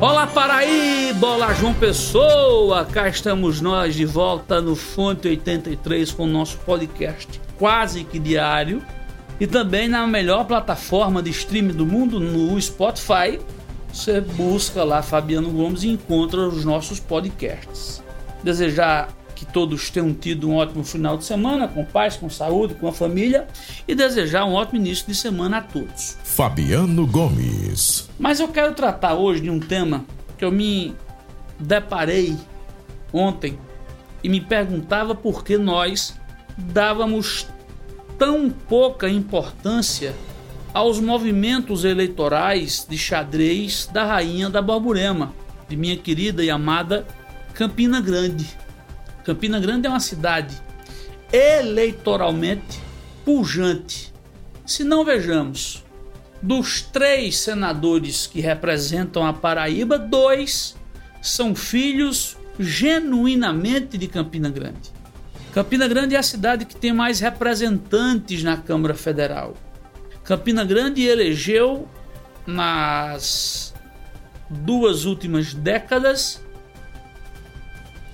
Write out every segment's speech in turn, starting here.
Olá Paraíba, olá João Pessoa, cá estamos nós de volta no Fonte 83 com o nosso podcast quase que diário e também na melhor plataforma de streaming do mundo, no Spotify. Você busca lá Fabiano Gomes e encontra os nossos podcasts. Desejar que todos tenham tido um ótimo final de semana, com paz, com saúde, com a família e desejar um ótimo início de semana a todos. Fabiano Gomes. Mas eu quero tratar hoje de um tema que eu me deparei ontem e me perguntava por que nós dávamos tão pouca importância aos movimentos eleitorais de xadrez da rainha da Borborema, de minha querida e amada Campina Grande. Campina Grande é uma cidade eleitoralmente pujante. Se não vejamos, dos três senadores que representam a Paraíba, dois são filhos genuinamente de Campina Grande. Campina Grande é a cidade que tem mais representantes na Câmara Federal. Campina Grande elegeu nas duas últimas décadas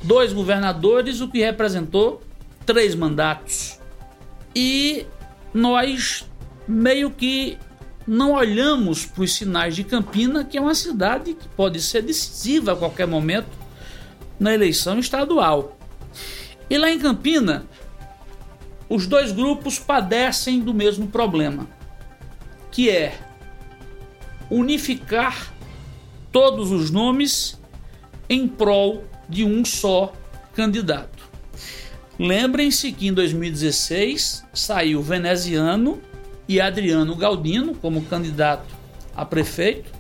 dois governadores, o que representou três mandatos. E nós meio que não olhamos para os sinais de Campina, que é uma cidade que pode ser decisiva a qualquer momento na eleição estadual. E lá em Campina, os dois grupos padecem do mesmo problema, que é unificar todos os nomes em prol de um só candidato. Lembrem-se que em 2016 saiu veneziano e Adriano Galdino como candidato a prefeito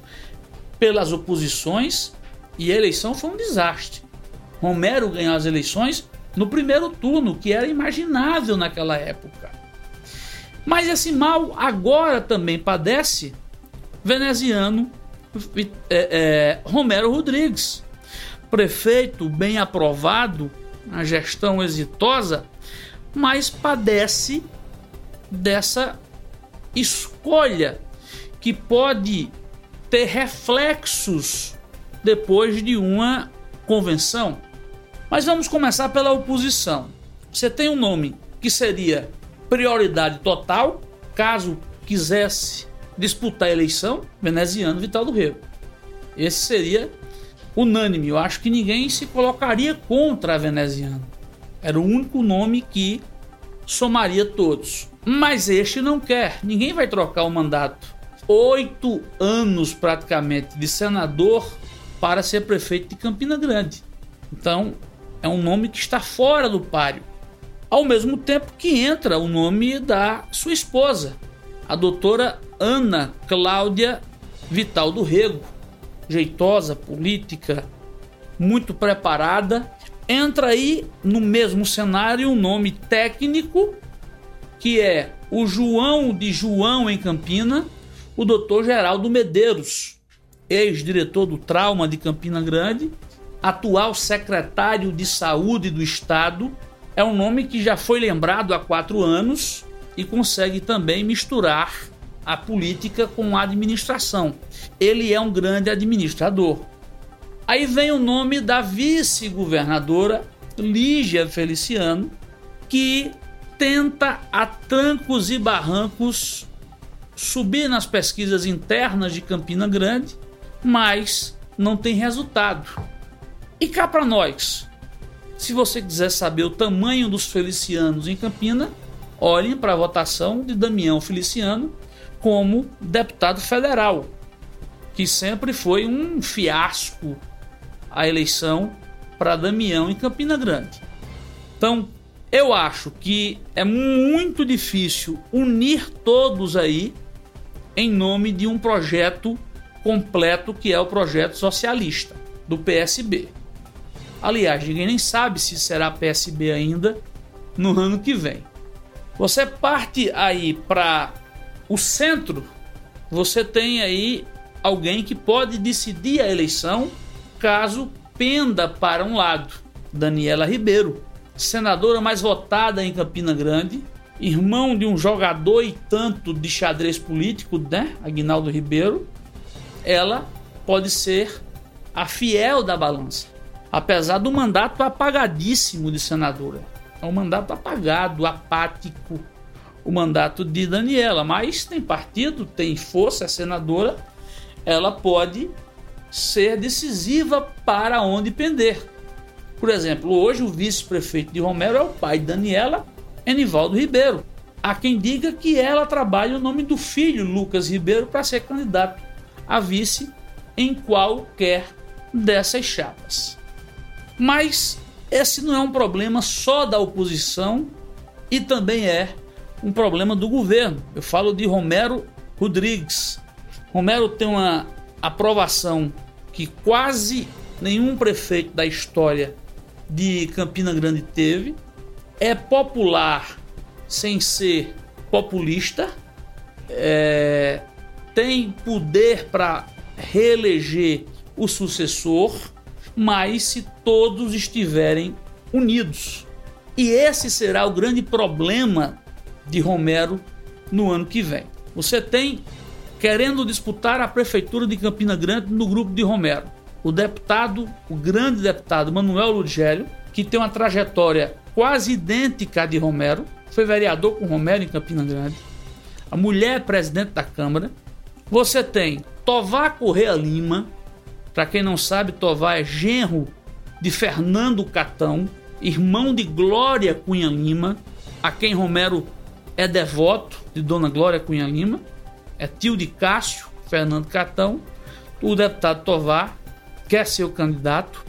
pelas oposições e a eleição foi um desastre. Romero ganhou as eleições no primeiro turno, que era imaginável naquela época. Mas esse mal agora também padece veneziano é, é, Romero Rodrigues, prefeito bem aprovado, a gestão exitosa, mas padece dessa escolha que pode ter reflexos depois de uma convenção. Mas vamos começar pela oposição. Você tem um nome que seria prioridade total, caso quisesse disputar a eleição, veneziano Vital do Rego. Esse seria unânime. Eu acho que ninguém se colocaria contra a veneziana. Era o único nome que somaria todos. Mas este não quer. Ninguém vai trocar o mandato. Oito anos praticamente de senador para ser prefeito de Campina Grande. Então é um nome que está fora do páreo. Ao mesmo tempo que entra o nome da sua esposa, a doutora Ana Cláudia Vital do Rego, jeitosa, política, muito preparada. Entra aí no mesmo cenário um nome técnico que é o João de João em Campina, o doutor Geraldo Medeiros, ex-diretor do Trauma de Campina Grande, atual secretário de Saúde do Estado. É um nome que já foi lembrado há quatro anos e consegue também misturar a política com a administração. Ele é um grande administrador. Aí vem o nome da vice-governadora Lígia Feliciano, que tenta a trancos e barrancos subir nas pesquisas internas de Campina Grande, mas não tem resultado. E cá para nós, se você quiser saber o tamanho dos felicianos em Campina, olhem para a votação de Damião Feliciano como deputado federal, que sempre foi um fiasco a eleição para Damião em Campina Grande. Então, eu acho que é muito difícil unir todos aí em nome de um projeto completo que é o projeto socialista do PSB. Aliás, ninguém nem sabe se será PSB ainda no ano que vem. Você parte aí para o centro, você tem aí alguém que pode decidir a eleição caso penda para um lado. Daniela Ribeiro, senadora mais votada em Campina Grande, irmão de um jogador e tanto de xadrez político, né? Aguinaldo Ribeiro. Ela pode ser a fiel da balança. Apesar do mandato apagadíssimo de senadora. É um mandato apagado, apático, o mandato de Daniela. Mas tem partido, tem força, é senadora, ela pode ser decisiva para onde pender. Por exemplo, hoje o vice-prefeito de Romero é o pai de Daniela, Enivaldo Ribeiro. Há quem diga que ela trabalha o nome do filho, Lucas Ribeiro, para ser candidato a vice em qualquer dessas chapas. Mas esse não é um problema só da oposição e também é um problema do governo. Eu falo de Romero Rodrigues. Romero tem uma aprovação que quase nenhum prefeito da história de Campina Grande teve. É popular sem ser populista. É, tem poder para reeleger o sucessor, mas se todos estiverem unidos. E esse será o grande problema de Romero no ano que vem. Você tem querendo disputar a prefeitura de Campina Grande no grupo de Romero. O deputado, o grande deputado Manuel Lugélio, que tem uma trajetória quase idêntica à de Romero, foi vereador com Romero em Campina Grande. A mulher é presidente da Câmara. Você tem Tovar Correa Lima. Para quem não sabe, Tovar é genro de Fernando Catão, irmão de Glória Cunha Lima, a quem Romero é devoto de Dona Glória Cunha Lima é tio de Cássio Fernando Catão, o deputado Tovar quer ser o candidato.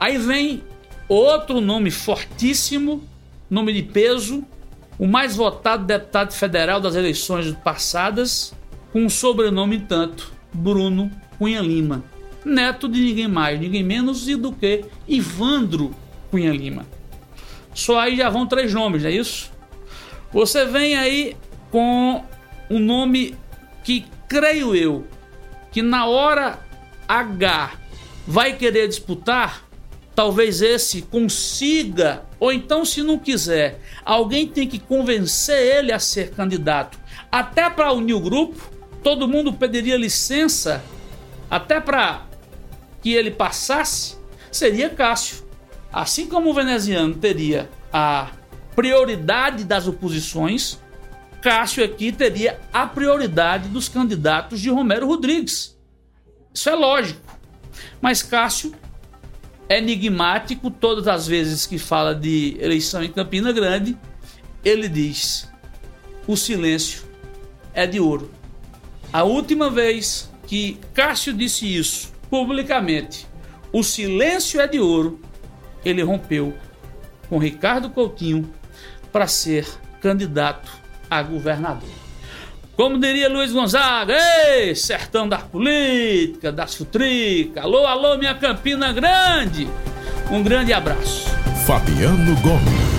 Aí vem outro nome fortíssimo, nome de peso, o mais votado deputado federal das eleições passadas, com um sobrenome tanto, Bruno Cunha Lima, neto de ninguém mais, ninguém menos do que Ivandro Cunha Lima. Só aí já vão três nomes, não é isso? Você vem aí com um nome que creio eu que na hora H vai querer disputar, talvez esse consiga, ou então, se não quiser, alguém tem que convencer ele a ser candidato. Até para unir o grupo, todo mundo pediria licença, até para que ele passasse, seria Cássio. Assim como o veneziano teria a prioridade das oposições, Cássio aqui teria a prioridade dos candidatos de Romero Rodrigues. Isso é lógico. Mas Cássio é enigmático todas as vezes que fala de eleição em Campina Grande, ele diz: o silêncio é de ouro. A última vez que Cássio disse isso publicamente, o silêncio é de ouro, ele rompeu com Ricardo Coutinho para ser candidato a governador. Como diria Luiz Gonzaga, ei, sertão da política, das futricas, alô, alô, minha Campina Grande. Um grande abraço. Fabiano Gomes.